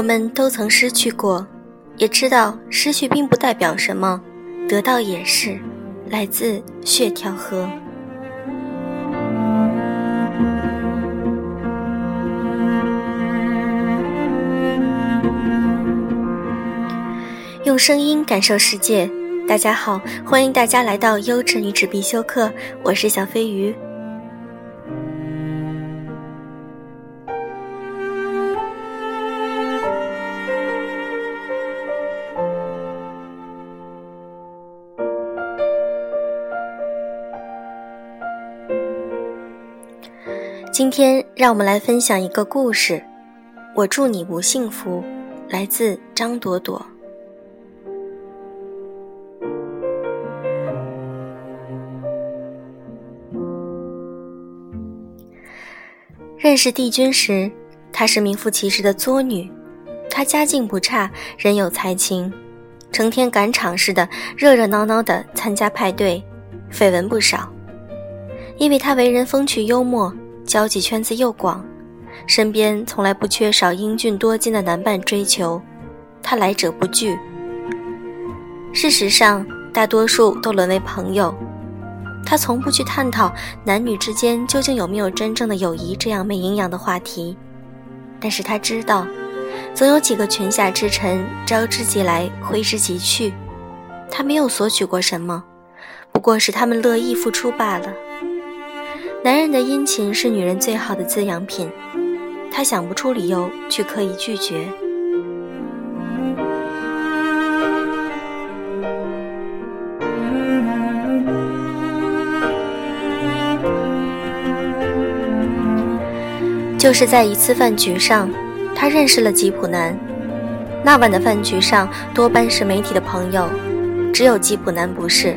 我们都曾失去过，也知道失去并不代表什么，得到也是，来自血条河。用声音感受世界。大家好，欢迎大家来到优质女纸必修课，我是小飞鱼。今天让我们来分享一个故事。我祝你不幸福，来自张朵朵。认识帝君时，她是名副其实的作女。她家境不差，人有才情，成天赶场似的热热闹闹的参加派对，绯闻不少。因为她为人风趣幽默，交际圈子又广，身边从来不缺少英俊多金的男伴追求，他来者不拒。事实上，大多数都沦为朋友。他从不去探讨男女之间究竟有没有真正的友谊这样没营养的话题，但是他知道，总有几个裙下之臣招之即来，挥之即去。他没有索取过什么，不过是他们乐意付出罢了。男人的殷勤是女人最好的滋养品，他想不出理由去刻意拒绝。就是在一次饭局上，他认识了吉普男。那晚的饭局上多半是媒体的朋友，只有吉普男不是。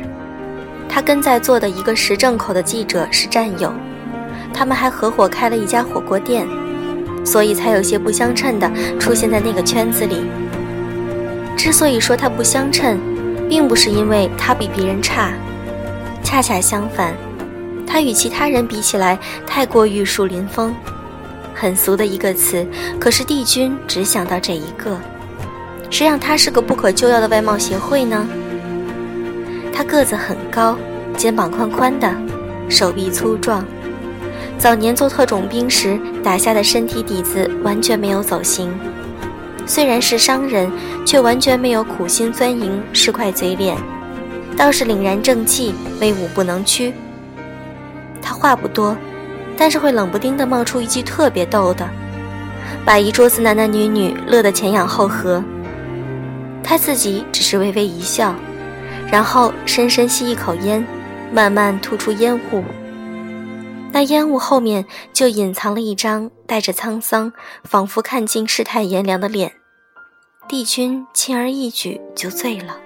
他跟在座的一个时政口的记者是战友，他们还合伙开了一家火锅店，所以才有些不相称的出现在那个圈子里。之所以说他不相称，并不是因为他比别人差，恰恰相反，他与其他人比起来太过玉树临风。很俗的一个词，可是帝君只想到这一个，谁让他是个不可救药的外貌协会呢？个子很高，肩膀宽宽的，手臂粗壮。早年做特种兵时打下的身体底子完全没有走形，虽然是商人，却完全没有苦心钻营、是块嘴脸，倒是凛然正气，威武不能屈。他话不多。但是会冷不丁的冒出一句特别逗的，把一桌子男男女女乐得前仰后合。他自己只是微微一笑，然后深深吸一口烟，慢慢吐出烟雾。那烟雾后面就隐藏了一张带着沧桑，仿佛看尽世态炎凉的脸。帝君轻而易举就醉了。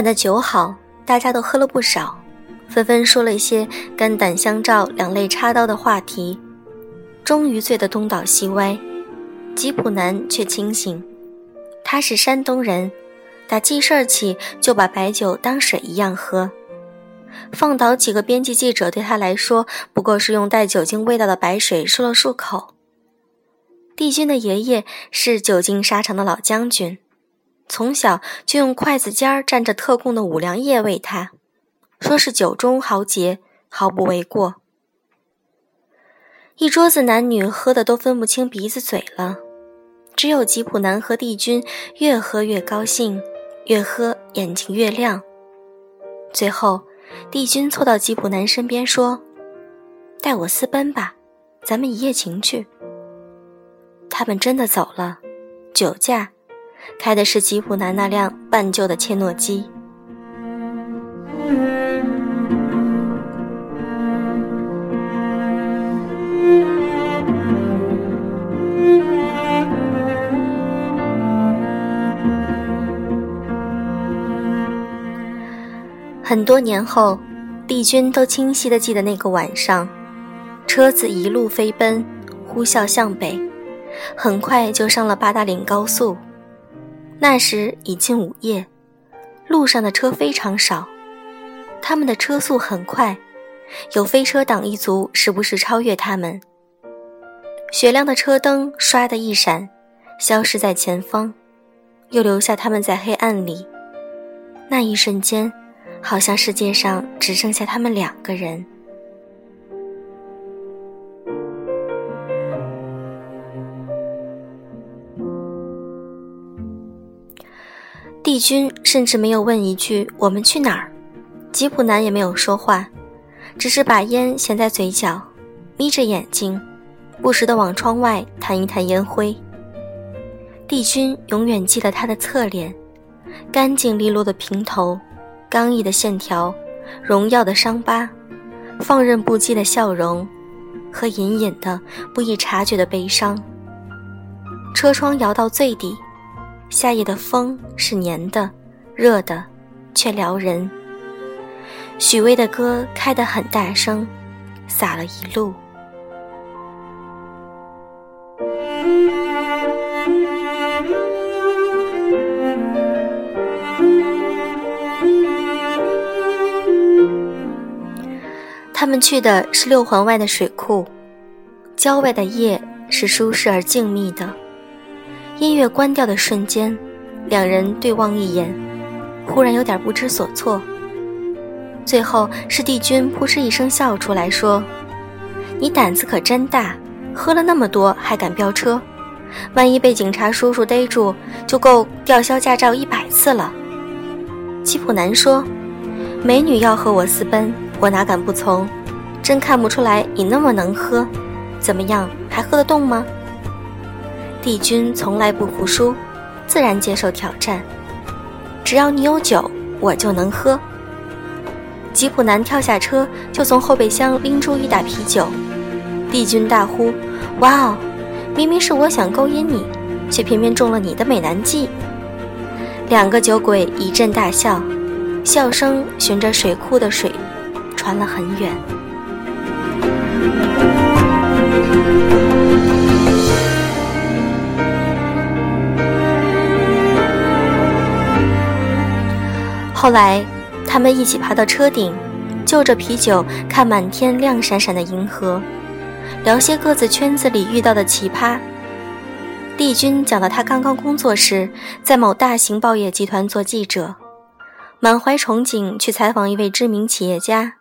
晚的酒好，大家都喝了不少，纷纷说了一些肝胆相照、两肋插刀的话题，终于醉得东倒西歪。吉普男却清醒，他是山东人，打记事儿起就把白酒当水一样喝。放倒几个编辑记者对他来说，不过是用带酒精味道的白水漱了漱口。帝君的爷爷是久经沙场的老将军。从小就用筷子尖儿蘸着特供的五粮液喂他，说是酒中豪杰，毫不为过。一桌子男女喝的都分不清鼻子嘴了，只有吉普男和帝君越喝越高兴，越喝眼睛越亮。最后，帝君凑到吉普男身边说：“带我私奔吧，咱们一夜情去。”他们真的走了，酒驾。开的是吉普南那辆半旧的切诺基。很多年后，帝君都清晰的记得那个晚上，车子一路飞奔，呼啸向北。很快就上了八达岭高速。那时已近午夜，路上的车非常少，他们的车速很快，有飞车党一族时不时超越他们。雪亮的车灯唰的一闪，消失在前方，又留下他们在黑暗里。那一瞬间，好像世界上只剩下他们两个人。帝君甚至没有问一句“我们去哪儿”，吉普男也没有说话，只是把烟衔在嘴角，眯着眼睛，不时地往窗外弹一弹烟灰。帝君永远记得他的侧脸，干净利落的平头，刚毅的线条，荣耀的伤疤，放任不羁的笑容，和隐隐的不易察觉的悲伤。车窗摇到最底。夏夜的风是黏的、热的，却撩人。许巍的歌开得很大声，洒了一路。他们去的是六环外的水库，郊外的夜是舒适而静谧的。音乐关掉的瞬间，两人对望一眼，忽然有点不知所措。最后是帝君扑哧一声笑出来，说：“你胆子可真大，喝了那么多还敢飙车，万一被警察叔叔逮住，就够吊销驾照一百次了。”吉普男说：“美女要和我私奔，我哪敢不从？真看不出来你那么能喝，怎么样，还喝得动吗？”帝君从来不服输，自然接受挑战。只要你有酒，我就能喝。吉普男跳下车，就从后备箱拎出一打啤酒。帝君大呼：“哇哦！明明是我想勾引你，却偏偏中了你的美男计。”两个酒鬼一阵大笑，笑声循着水库的水传了很远。后来，他们一起爬到车顶，就着啤酒看满天亮闪闪的银河，聊些各自圈子里遇到的奇葩。帝君讲到他刚刚工作时，在某大型报业集团做记者，满怀憧憬去采访一位知名企业家。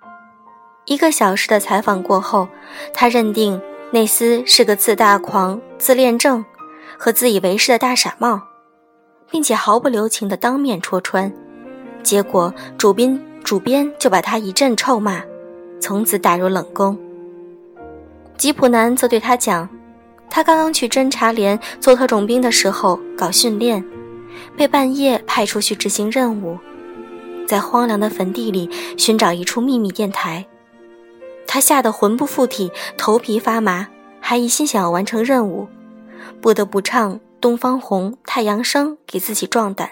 一个小时的采访过后，他认定内斯是个自大狂、自恋症和自以为是的大傻帽，并且毫不留情地当面戳穿。结果，主编主编就把他一阵臭骂，从此打入冷宫。吉普南则对他讲，他刚刚去侦察连做特种兵的时候搞训练，被半夜派出去执行任务，在荒凉的坟地里寻找一处秘密电台，他吓得魂不附体，头皮发麻，还一心想要完成任务，不得不唱《东方红》《太阳升》给自己壮胆。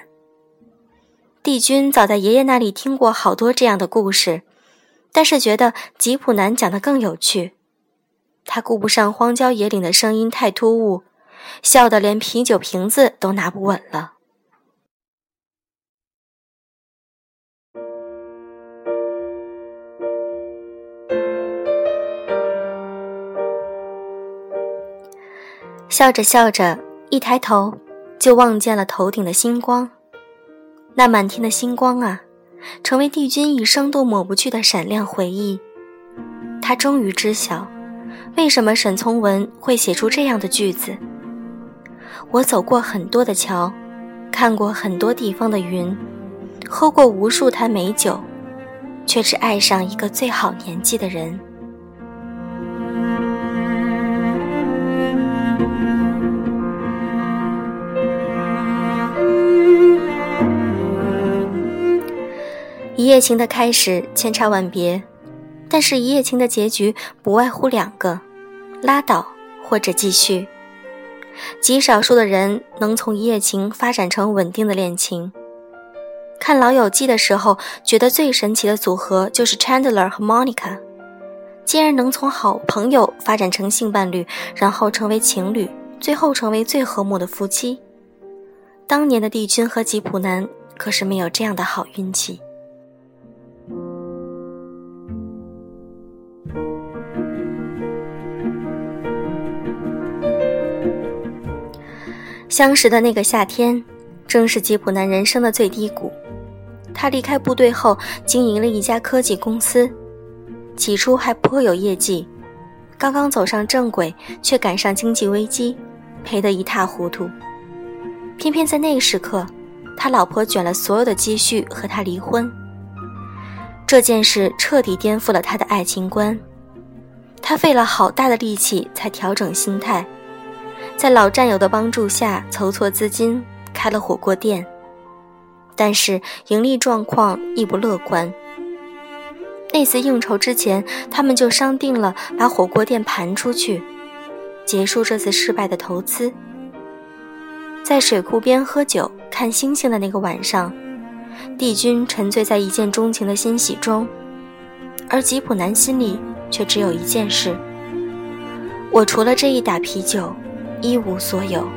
帝君早在爷爷那里听过好多这样的故事，但是觉得吉普南讲的更有趣。他顾不上荒郊野岭的声音太突兀，笑得连啤酒瓶子都拿不稳了。笑着笑着，一抬头就望见了头顶的星光。那满天的星光啊，成为帝君一生都抹不去的闪亮回忆。他终于知晓，为什么沈从文会写出这样的句子：“我走过很多的桥，看过很多地方的云，喝过无数坛美酒，却只爱上一个最好年纪的人。”一夜情的开始千差万别，但是一夜情的结局不外乎两个：拉倒或者继续。极少数的人能从一夜情发展成稳定的恋情。看《老友记》的时候，觉得最神奇的组合就是 Chandler 和 Monica，竟然能从好朋友发展成性伴侣，然后成为情侣，最后成为最和睦的夫妻。当年的帝君和吉普男可是没有这样的好运气。相识的那个夏天，正是吉普男人生的最低谷。他离开部队后，经营了一家科技公司，起初还颇有业绩。刚刚走上正轨，却赶上经济危机，赔得一塌糊涂。偏偏在那个时刻，他老婆卷了所有的积蓄和他离婚。这件事彻底颠覆了他的爱情观，他费了好大的力气才调整心态。在老战友的帮助下筹措资金，开了火锅店，但是盈利状况亦不乐观。那次应酬之前，他们就商定了把火锅店盘出去，结束这次失败的投资。在水库边喝酒看星星的那个晚上，帝君沉醉在一见钟情的欣喜中，而吉普南心里却只有一件事：我除了这一打啤酒。一无所有。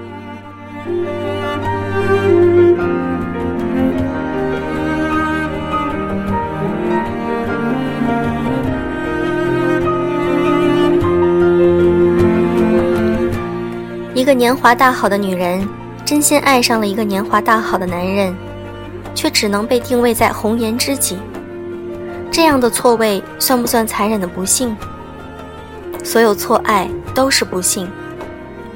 一个年华大好的女人，真心爱上了一个年华大好的男人，却只能被定位在红颜知己。这样的错位，算不算残忍的不幸？所有错爱都是不幸。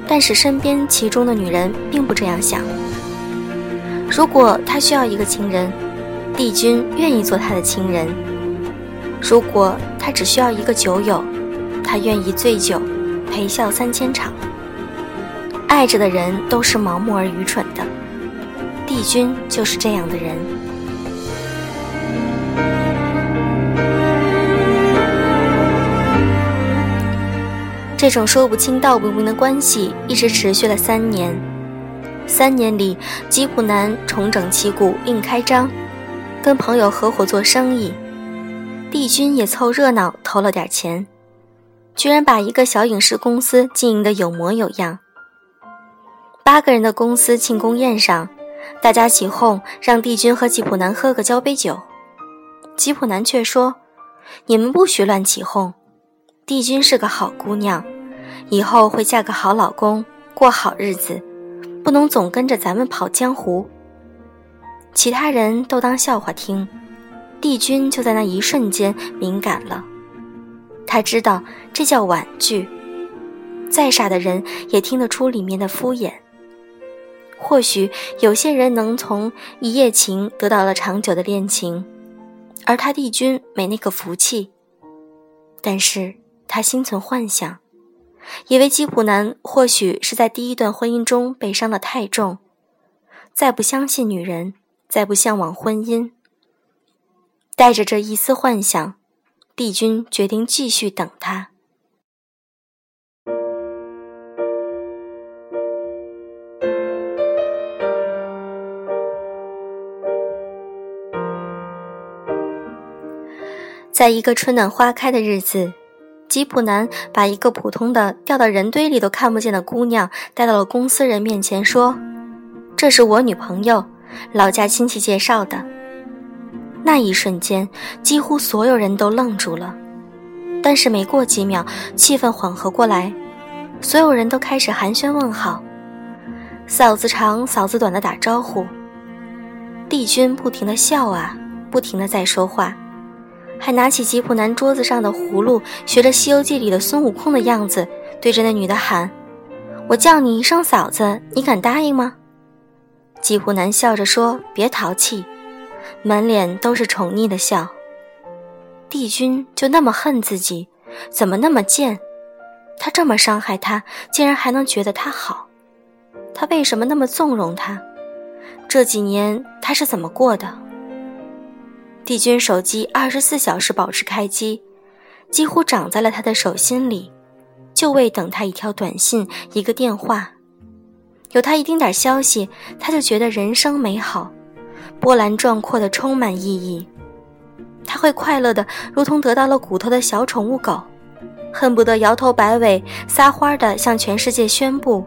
但是身边其中的女人并不这样想。如果他需要一个情人，帝君愿意做他的情人；如果他只需要一个酒友，他愿意醉酒陪笑三千场。爱着的人都是盲目而愚蠢的，帝君就是这样的人。这种说不清道不明的关系一直持续了三年。三年里，吉普南重整旗鼓另开张，跟朋友合伙做生意。帝君也凑热闹投了点钱，居然把一个小影视公司经营得有模有样。八个人的公司庆功宴上，大家起哄让帝君和吉普南喝个交杯酒，吉普南却说：“你们不许乱起哄，帝君是个好姑娘。”以后会嫁个好老公，过好日子，不能总跟着咱们跑江湖。其他人都当笑话听，帝君就在那一瞬间敏感了。他知道这叫婉拒，再傻的人也听得出里面的敷衍。或许有些人能从一夜情得到了长久的恋情，而他帝君没那个福气。但是他心存幻想。以为吉普男或许是在第一段婚姻中被伤得太重，再不相信女人，再不向往婚姻。带着这一丝幻想，帝君决定继续等他。在一个春暖花开的日子。吉普男把一个普通的掉到人堆里都看不见的姑娘带到了公司人面前，说：“这是我女朋友，老家亲戚介绍的。”那一瞬间，几乎所有人都愣住了。但是没过几秒，气氛缓和过来，所有人都开始寒暄问好，嫂子长嫂子短的打招呼。帝君不停的笑啊，不停的在说话。还拿起吉普男桌子上的葫芦，学着《西游记》里的孙悟空的样子，对着那女的喊：“我叫你一声嫂子，你敢答应吗？”吉普男笑着说：“别淘气。”满脸都是宠溺的笑。帝君就那么恨自己，怎么那么贱？他这么伤害他，竟然还能觉得他好？他为什么那么纵容他？这几年他是怎么过的？帝君手机二十四小时保持开机，几乎长在了他的手心里，就为等他一条短信、一个电话。有他一丁点消息，他就觉得人生美好，波澜壮阔的充满意义。他会快乐的，如同得到了骨头的小宠物狗，恨不得摇头摆尾、撒欢的向全世界宣布：“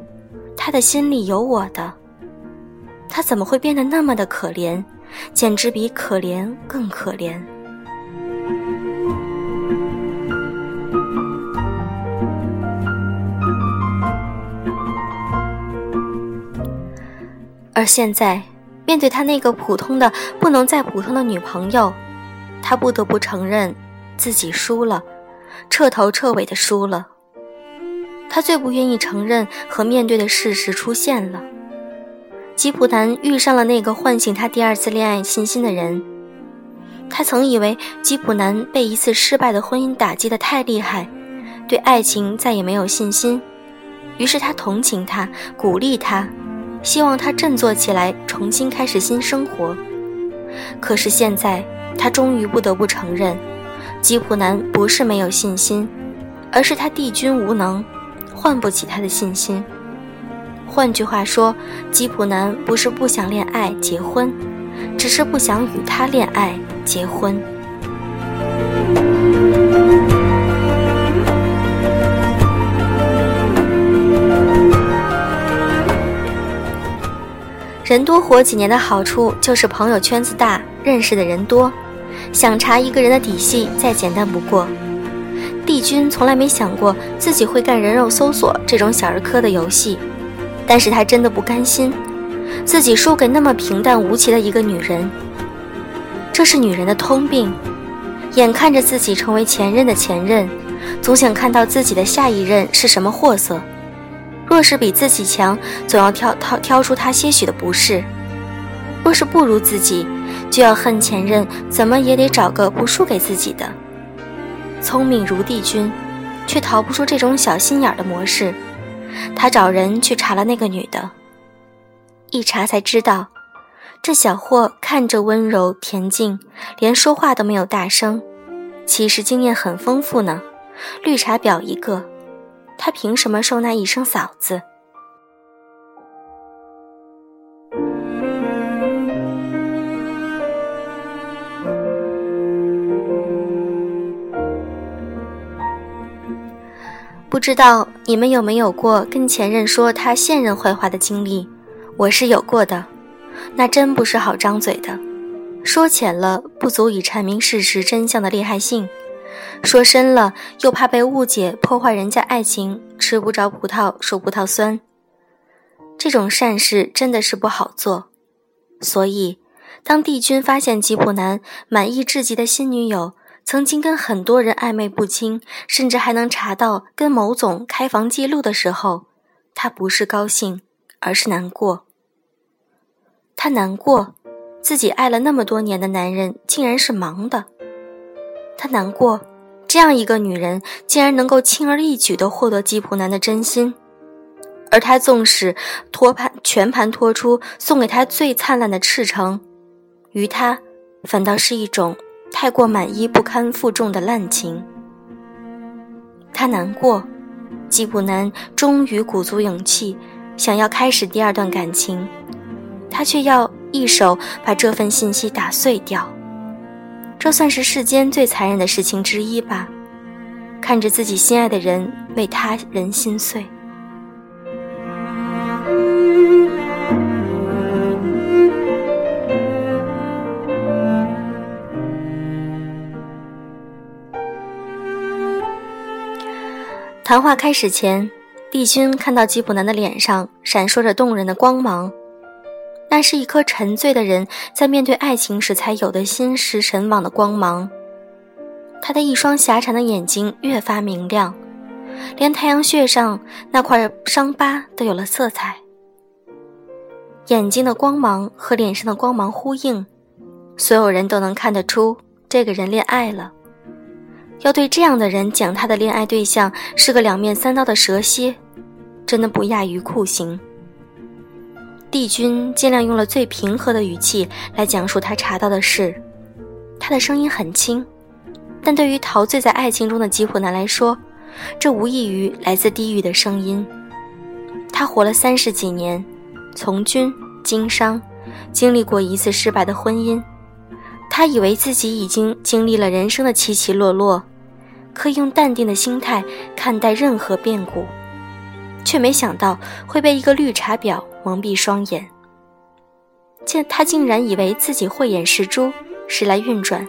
他的心里有我的，他怎么会变得那么的可怜？简直比可怜更可怜。而现在，面对他那个普通的不能再普通的女朋友，他不得不承认自己输了，彻头彻尾的输了。他最不愿意承认和面对的事实出现了：吉普南遇上了那个唤醒他第二次恋爱信心的人。他曾以为吉普南被一次失败的婚姻打击得太厉害，对爱情再也没有信心，于是他同情他，鼓励他。希望他振作起来，重新开始新生活。可是现在，他终于不得不承认，吉普南不是没有信心，而是他帝君无能，唤不起他的信心。换句话说，吉普男不是不想恋爱结婚，只是不想与他恋爱结婚。人多活几年的好处就是朋友圈子大，认识的人多，想查一个人的底细再简单不过。帝君从来没想过自己会干人肉搜索这种小儿科的游戏，但是他真的不甘心，自己输给那么平淡无奇的一个女人。这是女人的通病，眼看着自己成为前任的前任，总想看到自己的下一任是什么货色。若是比自己强，总要挑挑挑出他些许的不是；若是不如自己，就要恨前任，怎么也得找个不输给自己的。聪明如帝君，却逃不出这种小心眼的模式。他找人去查了那个女的，一查才知道，这小霍看着温柔恬静，连说话都没有大声，其实经验很丰富呢，绿茶婊一个。他凭什么受那一声嫂子？不知道你们有没有过跟前任说他现任坏话的经历？我是有过的，那真不是好张嘴的。说浅了，不足以阐明事实真相的厉害性。说深了，又怕被误解，破坏人家爱情，吃不着葡萄说葡萄酸。这种善事真的是不好做。所以，当帝君发现吉普南满意至极的新女友曾经跟很多人暧昧不清，甚至还能查到跟某总开房记录的时候，他不是高兴，而是难过。他难过，自己爱了那么多年的男人竟然是盲的。他难过，这样一个女人竟然能够轻而易举地获得吉普男的真心，而他纵使托盘全盘托出，送给他最灿烂的赤诚，于他反倒是一种太过满意不堪负重的滥情。他难过，吉普南终于鼓足勇气，想要开始第二段感情，他却要一手把这份信息打碎掉。这算是世间最残忍的事情之一吧。看着自己心爱的人为他人心碎。谈话开始前，帝君看到吉普南的脸上闪烁着动人的光芒。那是一颗沉醉的人在面对爱情时才有的心驰神往的光芒。他的一双狭长的眼睛越发明亮，连太阳穴上那块伤疤都有了色彩。眼睛的光芒和脸上的光芒呼应，所有人都能看得出这个人恋爱了。要对这样的人讲他的恋爱对象是个两面三刀的蛇蝎，真的不亚于酷刑。帝君尽量用了最平和的语气来讲述他查到的事，他的声音很轻，但对于陶醉在爱情中的吉普男来说，这无异于来自地狱的声音。他活了三十几年，从军经商，经历过一次失败的婚姻，他以为自己已经经历了人生的起起落落，可以用淡定的心态看待任何变故。却没想到会被一个绿茶婊蒙蔽双眼。见他竟然以为自己慧眼识珠，时来运转，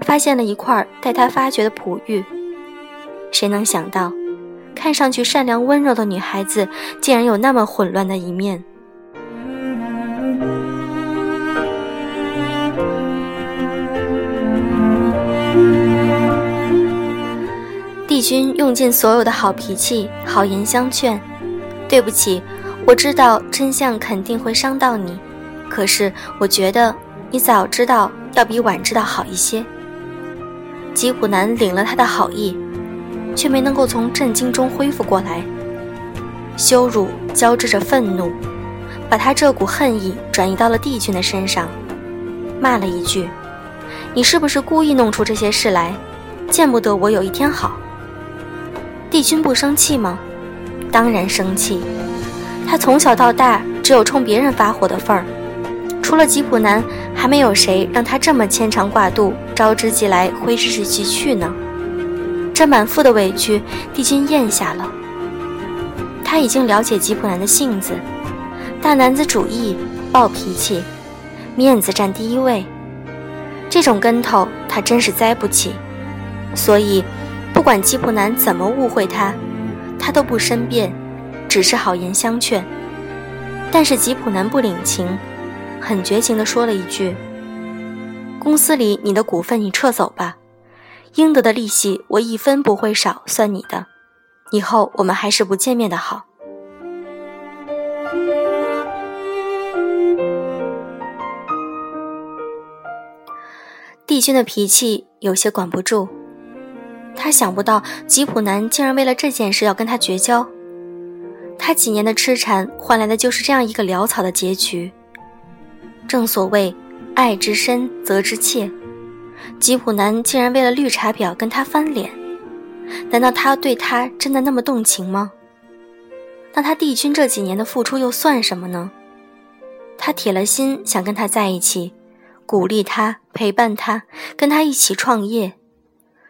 发现了一块待他发掘的璞玉。谁能想到，看上去善良温柔的女孩子，竟然有那么混乱的一面？帝君用尽所有的好脾气、好言相劝。对不起，我知道真相肯定会伤到你，可是我觉得你早知道要比晚知道好一些。吉普南领了他的好意，却没能够从震惊中恢复过来，羞辱交织着愤怒，把他这股恨意转移到了帝君的身上，骂了一句：“你是不是故意弄出这些事来？见不得我有一天好。”帝君不生气吗？当然生气。他从小到大只有冲别人发火的份儿，除了吉普男，还没有谁让他这么牵肠挂肚，招之即来，挥之即去呢。这满腹的委屈，帝君咽下了。他已经了解吉普男的性子，大男子主义，暴脾气，面子占第一位。这种跟头，他真是栽不起。所以。不管吉普男怎么误会他，他都不申辩，只是好言相劝。但是吉普男不领情，很绝情地说了一句：“公司里你的股份你撤走吧，应得的利息我一分不会少算你的。以后我们还是不见面的好。”帝君的脾气有些管不住。他想不到吉普男竟然为了这件事要跟他绝交，他几年的痴缠换来的就是这样一个潦草的结局。正所谓爱之深责之切，吉普男竟然为了绿茶婊跟他翻脸，难道他对他真的那么动情吗？那他帝君这几年的付出又算什么呢？他铁了心想跟他在一起，鼓励他，陪伴他，跟他一起创业。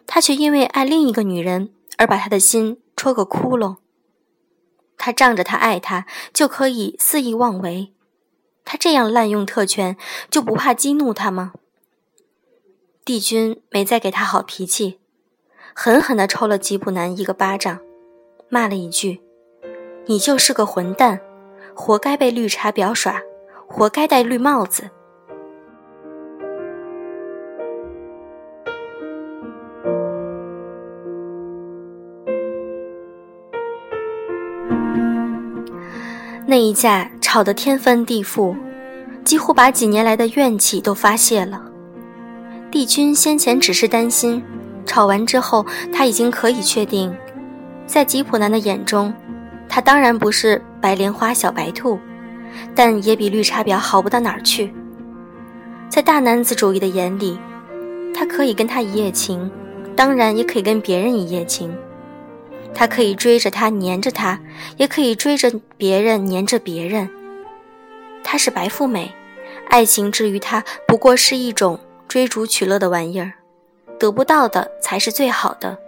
他却因为爱另一个女人而把他的心戳个窟窿。他仗着他爱她就可以肆意妄为，他这样滥用特权就不怕激怒他吗？帝君没再给他好脾气，狠狠地抽了吉普南一个巴掌，骂了一句：“你就是个混蛋，活该被绿茶婊耍，活该戴绿帽子。”那一架吵得天翻地覆，几乎把几年来的怨气都发泄了。帝君先前只是担心，吵完之后他已经可以确定，在吉普男的眼中，他当然不是白莲花小白兔，但也比绿茶婊好不到哪儿去。在大男子主义的眼里，他可以跟他一夜情，当然也可以跟别人一夜情。他可以追着他，黏着他，也可以追着别人，黏着别人。她是白富美，爱情之于她不过是一种追逐取乐的玩意儿，得不到的才是最好的，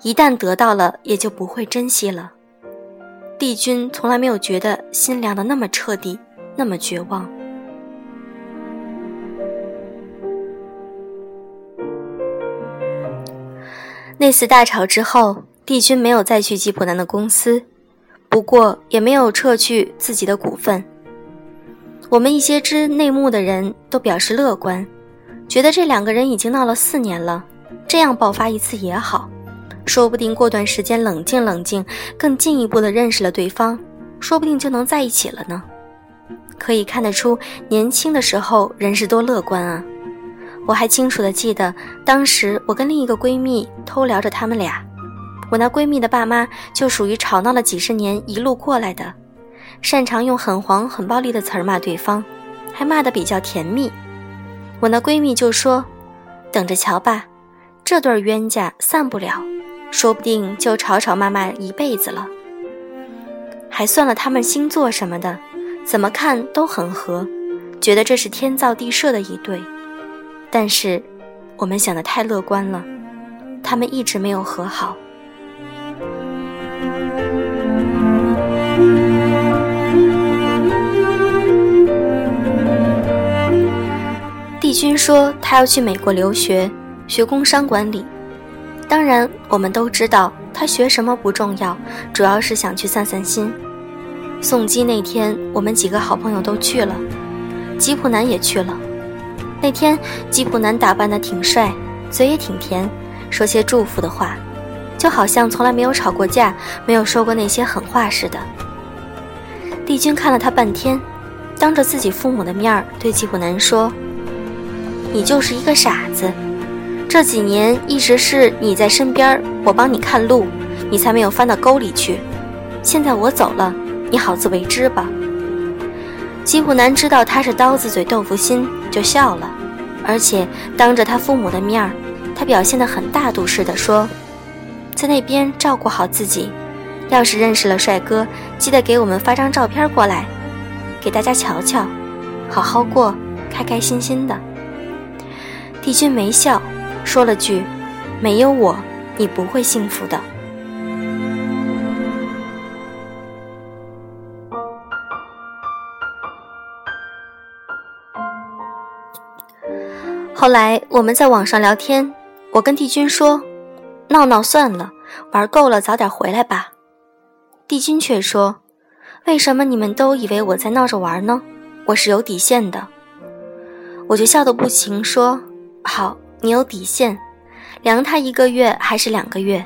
一旦得到了，也就不会珍惜了。帝君从来没有觉得心凉的那么彻底，那么绝望。那次大吵之后。帝君没有再去吉普南的公司，不过也没有撤去自己的股份。我们一些知内幕的人都表示乐观，觉得这两个人已经闹了四年了，这样爆发一次也好，说不定过段时间冷静冷静，更进一步的认识了对方，说不定就能在一起了呢。可以看得出，年轻的时候人是多乐观啊！我还清楚的记得，当时我跟另一个闺蜜偷聊着他们俩。我那闺蜜的爸妈就属于吵闹了几十年一路过来的，擅长用很黄很暴力的词儿骂对方，还骂得比较甜蜜。我那闺蜜就说：“等着瞧吧，这对冤家散不了，说不定就吵吵骂骂一辈子了。”还算了他们星座什么的，怎么看都很合，觉得这是天造地设的一对。但是我们想的太乐观了，他们一直没有和好。帝君说他要去美国留学，学工商管理。当然，我们都知道他学什么不重要，主要是想去散散心。送机那天，我们几个好朋友都去了，吉普南也去了。那天，吉普南打扮得挺帅，嘴也挺甜，说些祝福的话，就好像从来没有吵过架，没有说过那些狠话似的。帝君看了他半天，当着自己父母的面儿对吉普南说：“你就是一个傻子。”这几年一直是你在身边，我帮你看路，你才没有翻到沟里去。现在我走了，你好自为之吧。吉普南知道他是刀子嘴豆腐心，就笑了，而且当着他父母的面儿，他表现得很大度似的说：“在那边照顾好自己，要是认识了帅哥，记得给我们发张照片过来，给大家瞧瞧，好好过，开开心心的。”帝君没笑。说了句：“没有我，你不会幸福的。”后来我们在网上聊天，我跟帝君说：“闹闹算了，玩够了，早点回来吧。”帝君却说：“为什么你们都以为我在闹着玩呢？我是有底线的。”我就笑得不行，说：“好。”你有底线，量他一个月还是两个月？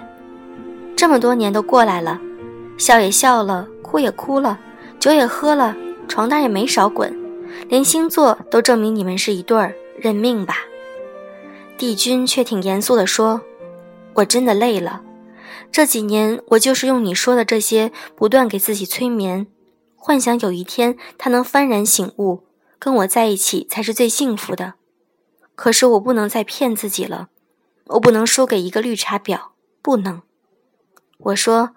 这么多年都过来了，笑也笑了，哭也哭了，酒也喝了，床单也没少滚，连星座都证明你们是一对儿，认命吧。帝君却挺严肃地说：“我真的累了，这几年我就是用你说的这些，不断给自己催眠，幻想有一天他能幡然醒悟，跟我在一起才是最幸福的。”可是我不能再骗自己了，我不能输给一个绿茶婊，不能。我说：“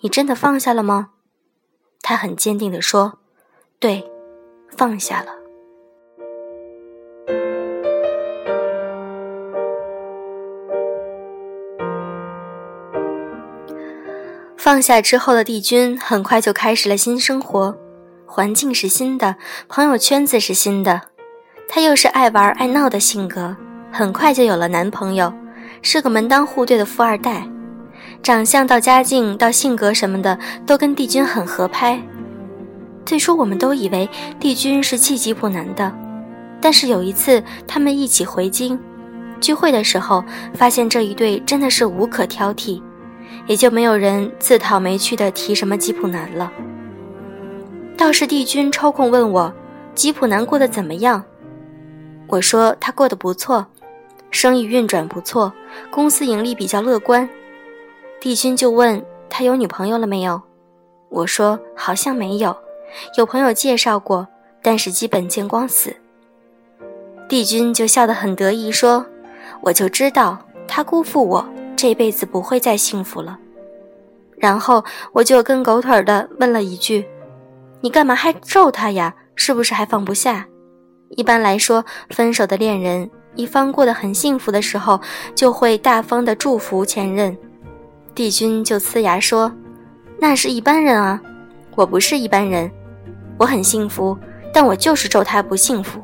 你真的放下了吗？”他很坚定地说：“对，放下了。”放下之后的帝君很快就开始了新生活，环境是新的，朋友圈子是新的。她又是爱玩爱闹的性格，很快就有了男朋友，是个门当户对的富二代，长相到家境到性格什么的都跟帝君很合拍。最初我们都以为帝君是气吉普男的，但是有一次他们一起回京聚会的时候，发现这一对真的是无可挑剔，也就没有人自讨没趣的提什么吉普男了。倒是帝君抽空问我，吉普男过得怎么样？我说他过得不错，生意运转不错，公司盈利比较乐观。帝君就问他有女朋友了没有？我说好像没有，有朋友介绍过，但是基本见光死。帝君就笑得很得意，说：“我就知道他辜负我，这辈子不会再幸福了。”然后我就跟狗腿的问了一句：“你干嘛还咒他呀？是不是还放不下？”一般来说，分手的恋人一方过得很幸福的时候，就会大方的祝福前任。帝君就呲牙说：“那是一般人啊，我不是一般人，我很幸福，但我就是咒他不幸福。”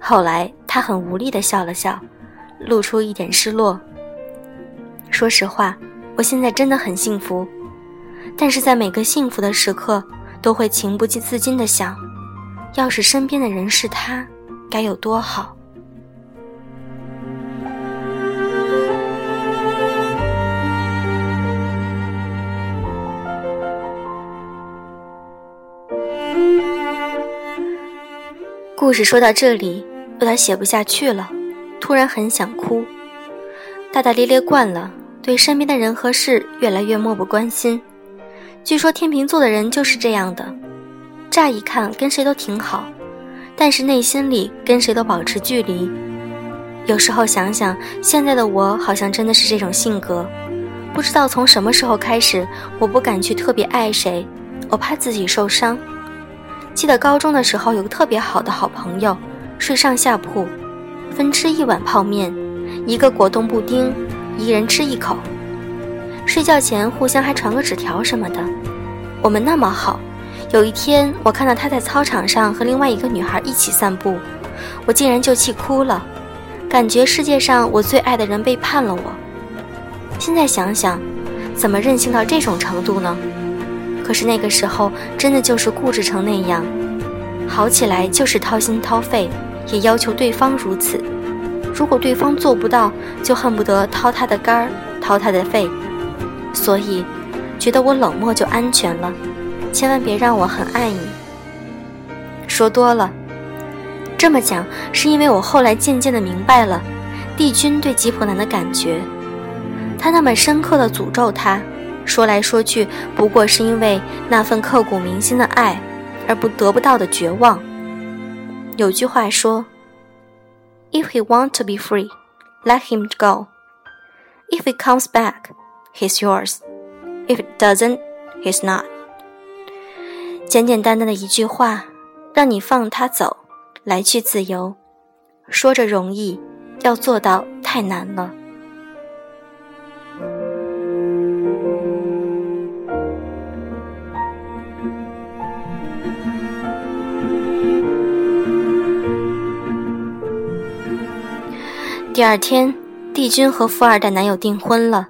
后来他很无力的笑了笑，露出一点失落。说实话，我现在真的很幸福，但是在每个幸福的时刻，都会情不自禁的想。要是身边的人是他，该有多好！故事说到这里，有点写不下去了，突然很想哭。大大咧咧惯了，对身边的人和事越来越漠不关心。据说天秤座的人就是这样的。乍一看跟谁都挺好，但是内心里跟谁都保持距离。有时候想想，现在的我好像真的是这种性格。不知道从什么时候开始，我不敢去特别爱谁，我怕自己受伤。记得高中的时候，有个特别好的好朋友，睡上下铺，分吃一碗泡面，一个果冻布丁，一人吃一口。睡觉前互相还传个纸条什么的。我们那么好。有一天，我看到他在操场上和另外一个女孩一起散步，我竟然就气哭了，感觉世界上我最爱的人背叛了我。现在想想，怎么任性到这种程度呢？可是那个时候真的就是固执成那样，好起来就是掏心掏肺，也要求对方如此。如果对方做不到，就恨不得掏他的肝儿，掏他的肺。所以，觉得我冷漠就安全了。千万别让我很爱你。说多了，这么讲是因为我后来渐渐的明白了，帝君对吉普男的感觉。他那么深刻的诅咒他，说来说去不过是因为那份刻骨铭心的爱，而不得不到的绝望。有句话说：“If he want to be free, let him go. If he comes back, he's yours. If it doesn't, he's not.” 简简单单的一句话，让你放他走，来去自由。说着容易，要做到太难了。第二天，帝君和富二代男友订婚了，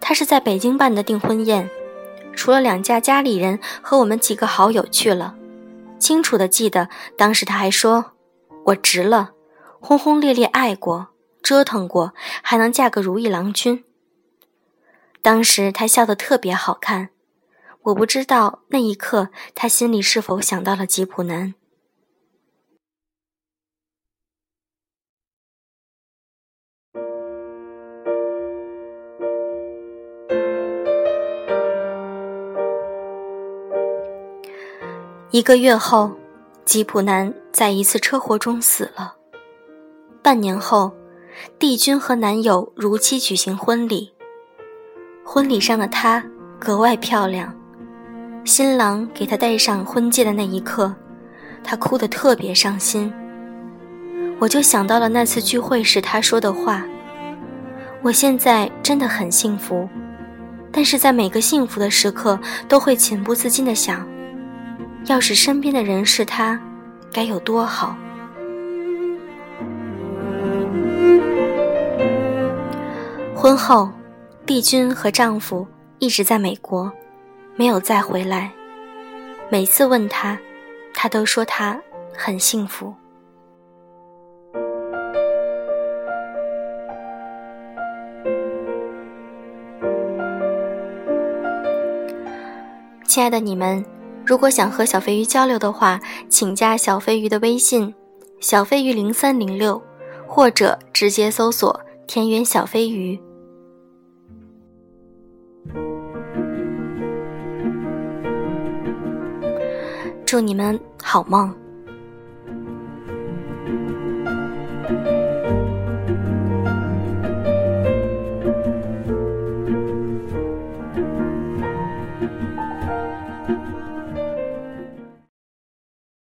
他是在北京办的订婚宴。除了两家家里人和我们几个好友去了，清楚的记得当时他还说：“我值了，轰轰烈烈爱过，折腾过，还能嫁个如意郎君。”当时他笑得特别好看，我不知道那一刻他心里是否想到了吉普男。一个月后，吉普南在一次车祸中死了。半年后，帝君和男友如期举行婚礼。婚礼上的她格外漂亮，新郎给她戴上婚戒的那一刻，她哭得特别伤心。我就想到了那次聚会时她说的话：“我现在真的很幸福，但是在每个幸福的时刻，都会情不自禁地想。”要是身边的人是他，该有多好！婚后，帝君和丈夫一直在美国，没有再回来。每次问他，他都说他很幸福。亲爱的你们。如果想和小飞鱼交流的话，请加小飞鱼的微信，小飞鱼零三零六，或者直接搜索“田园小飞鱼”。祝你们好梦。